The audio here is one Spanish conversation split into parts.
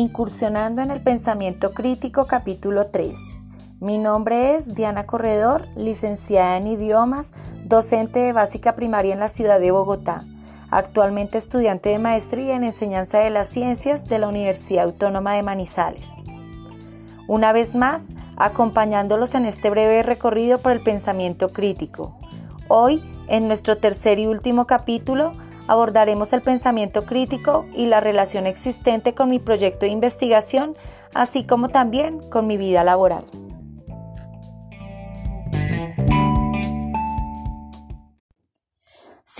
Incursionando en el Pensamiento Crítico capítulo 3. Mi nombre es Diana Corredor, licenciada en idiomas, docente de básica primaria en la ciudad de Bogotá, actualmente estudiante de maestría en enseñanza de las ciencias de la Universidad Autónoma de Manizales. Una vez más, acompañándolos en este breve recorrido por el pensamiento crítico. Hoy, en nuestro tercer y último capítulo, abordaremos el pensamiento crítico y la relación existente con mi proyecto de investigación, así como también con mi vida laboral.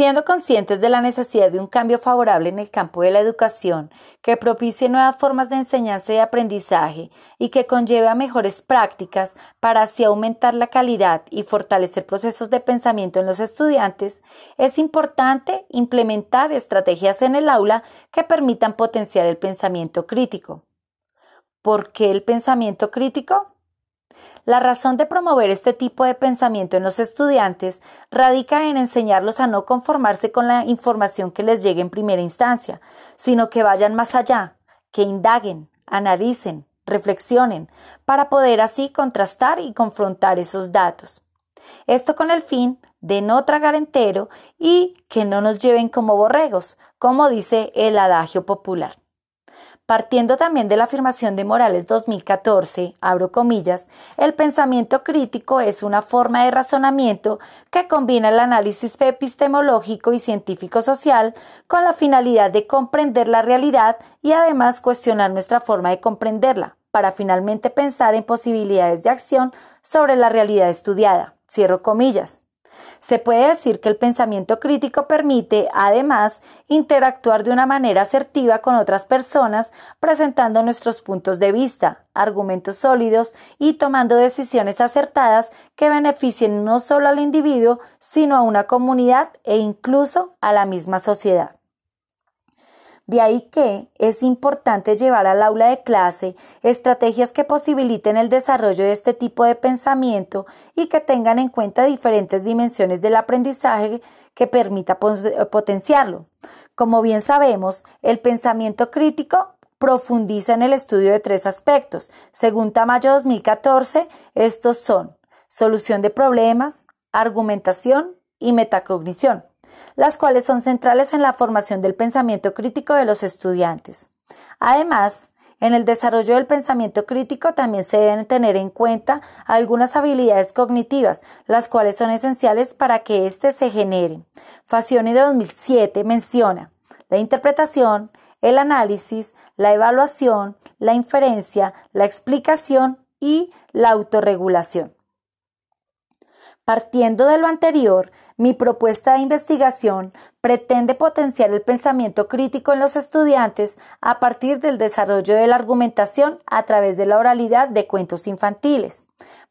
Siendo conscientes de la necesidad de un cambio favorable en el campo de la educación, que propicie nuevas formas de enseñanza y aprendizaje y que conlleve a mejores prácticas para así aumentar la calidad y fortalecer procesos de pensamiento en los estudiantes, es importante implementar estrategias en el aula que permitan potenciar el pensamiento crítico. ¿Por qué el pensamiento crítico? La razón de promover este tipo de pensamiento en los estudiantes radica en enseñarlos a no conformarse con la información que les llegue en primera instancia, sino que vayan más allá, que indaguen, analicen, reflexionen, para poder así contrastar y confrontar esos datos. Esto con el fin de no tragar entero y que no nos lleven como borregos, como dice el adagio popular. Partiendo también de la afirmación de Morales 2014, abro comillas, el pensamiento crítico es una forma de razonamiento que combina el análisis epistemológico y científico-social con la finalidad de comprender la realidad y además cuestionar nuestra forma de comprenderla, para finalmente pensar en posibilidades de acción sobre la realidad estudiada. Cierro comillas. Se puede decir que el pensamiento crítico permite, además, interactuar de una manera asertiva con otras personas, presentando nuestros puntos de vista, argumentos sólidos y tomando decisiones acertadas que beneficien no solo al individuo, sino a una comunidad e incluso a la misma sociedad. De ahí que es importante llevar al aula de clase estrategias que posibiliten el desarrollo de este tipo de pensamiento y que tengan en cuenta diferentes dimensiones del aprendizaje que permita potenciarlo. Como bien sabemos, el pensamiento crítico profundiza en el estudio de tres aspectos. Según Tamayo 2014, estos son solución de problemas, argumentación y metacognición las cuales son centrales en la formación del pensamiento crítico de los estudiantes. Además, en el desarrollo del pensamiento crítico también se deben tener en cuenta algunas habilidades cognitivas, las cuales son esenciales para que éste se genere. Facioni de 2007 menciona la interpretación, el análisis, la evaluación, la inferencia, la explicación y la autorregulación. Partiendo de lo anterior, mi propuesta de investigación pretende potenciar el pensamiento crítico en los estudiantes a partir del desarrollo de la argumentación a través de la oralidad de cuentos infantiles.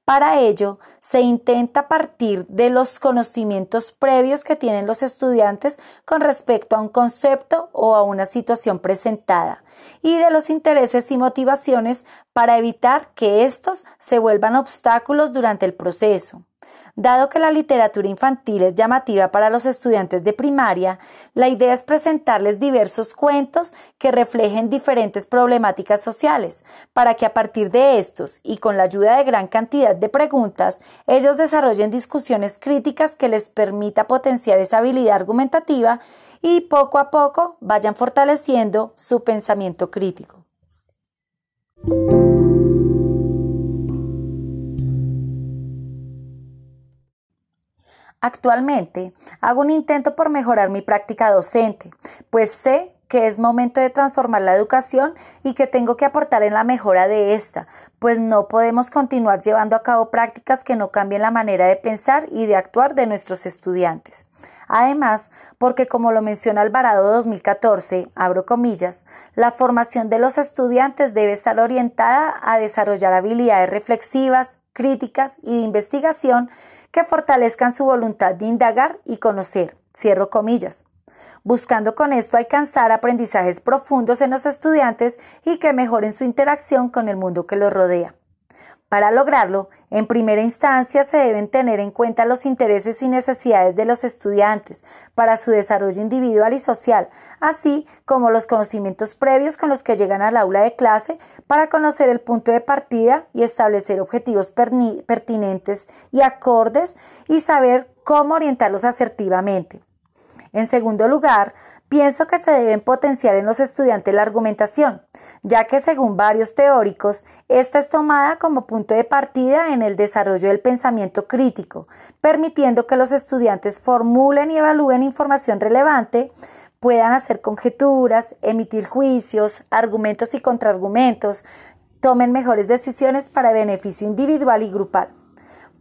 Para ello, se intenta partir de los conocimientos previos que tienen los estudiantes con respecto a un concepto o a una situación presentada y de los intereses y motivaciones para evitar que estos se vuelvan obstáculos durante el proceso. Dado que la literatura infantil es llamativa para los estudiantes de primaria, la idea es presentarles diversos cuentos que reflejen diferentes problemáticas sociales, para que a partir de estos y con la ayuda de gran cantidad de preguntas, ellos desarrollen discusiones críticas que les permita potenciar esa habilidad argumentativa y poco a poco vayan fortaleciendo su pensamiento crítico. Actualmente hago un intento por mejorar mi práctica docente, pues sé que es momento de transformar la educación y que tengo que aportar en la mejora de esta, pues no podemos continuar llevando a cabo prácticas que no cambien la manera de pensar y de actuar de nuestros estudiantes. Además, porque como lo menciona Alvarado 2014, abro comillas, la formación de los estudiantes debe estar orientada a desarrollar habilidades reflexivas, críticas y de investigación que fortalezcan su voluntad de indagar y conocer, cierro comillas, buscando con esto alcanzar aprendizajes profundos en los estudiantes y que mejoren su interacción con el mundo que los rodea. Para lograrlo, en primera instancia se deben tener en cuenta los intereses y necesidades de los estudiantes para su desarrollo individual y social, así como los conocimientos previos con los que llegan al aula de clase para conocer el punto de partida y establecer objetivos pertinentes y acordes y saber cómo orientarlos asertivamente. En segundo lugar, Pienso que se deben potenciar en los estudiantes la argumentación, ya que según varios teóricos, esta es tomada como punto de partida en el desarrollo del pensamiento crítico, permitiendo que los estudiantes formulen y evalúen información relevante, puedan hacer conjeturas, emitir juicios, argumentos y contraargumentos, tomen mejores decisiones para beneficio individual y grupal.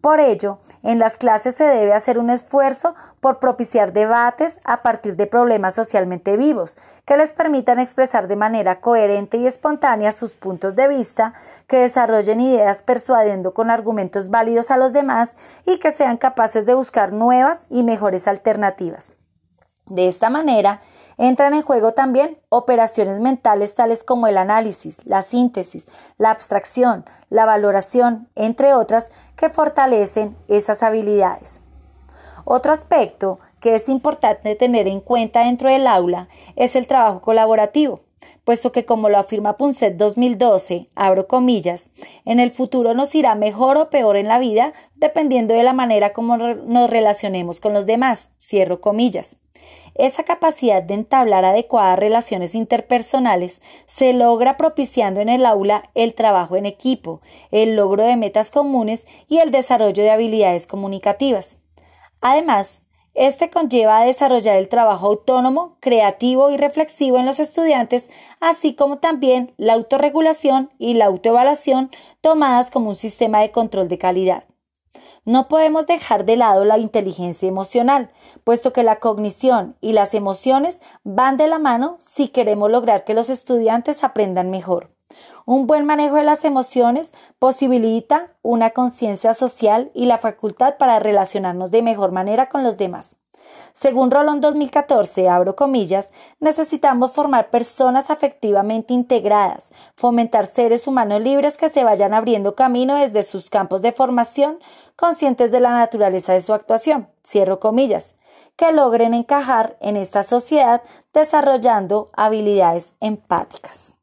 Por ello, en las clases se debe hacer un esfuerzo por propiciar debates a partir de problemas socialmente vivos, que les permitan expresar de manera coherente y espontánea sus puntos de vista, que desarrollen ideas persuadiendo con argumentos válidos a los demás y que sean capaces de buscar nuevas y mejores alternativas. De esta manera, Entran en juego también operaciones mentales tales como el análisis, la síntesis, la abstracción, la valoración, entre otras, que fortalecen esas habilidades. Otro aspecto que es importante tener en cuenta dentro del aula es el trabajo colaborativo, puesto que como lo afirma Punset 2012, abro comillas, en el futuro nos irá mejor o peor en la vida dependiendo de la manera como nos relacionemos con los demás, cierro comillas. Esa capacidad de entablar adecuadas relaciones interpersonales se logra propiciando en el aula el trabajo en equipo, el logro de metas comunes y el desarrollo de habilidades comunicativas. Además, este conlleva a desarrollar el trabajo autónomo, creativo y reflexivo en los estudiantes, así como también la autorregulación y la autoevaluación tomadas como un sistema de control de calidad. No podemos dejar de lado la inteligencia emocional, puesto que la cognición y las emociones van de la mano si queremos lograr que los estudiantes aprendan mejor. Un buen manejo de las emociones posibilita una conciencia social y la facultad para relacionarnos de mejor manera con los demás. Según Rolón 2014, abro comillas, necesitamos formar personas afectivamente integradas, fomentar seres humanos libres que se vayan abriendo camino desde sus campos de formación, conscientes de la naturaleza de su actuación, cierro comillas, que logren encajar en esta sociedad desarrollando habilidades empáticas.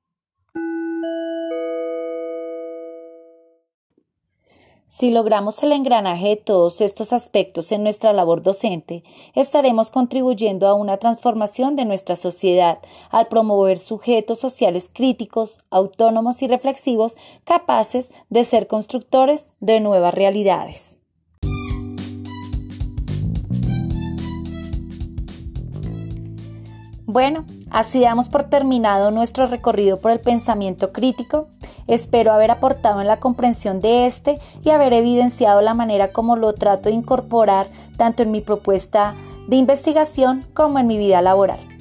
Si logramos el engranaje de todos estos aspectos en nuestra labor docente, estaremos contribuyendo a una transformación de nuestra sociedad al promover sujetos sociales críticos, autónomos y reflexivos capaces de ser constructores de nuevas realidades. Bueno, así damos por terminado nuestro recorrido por el pensamiento crítico. Espero haber aportado en la comprensión de este y haber evidenciado la manera como lo trato de incorporar tanto en mi propuesta de investigación como en mi vida laboral.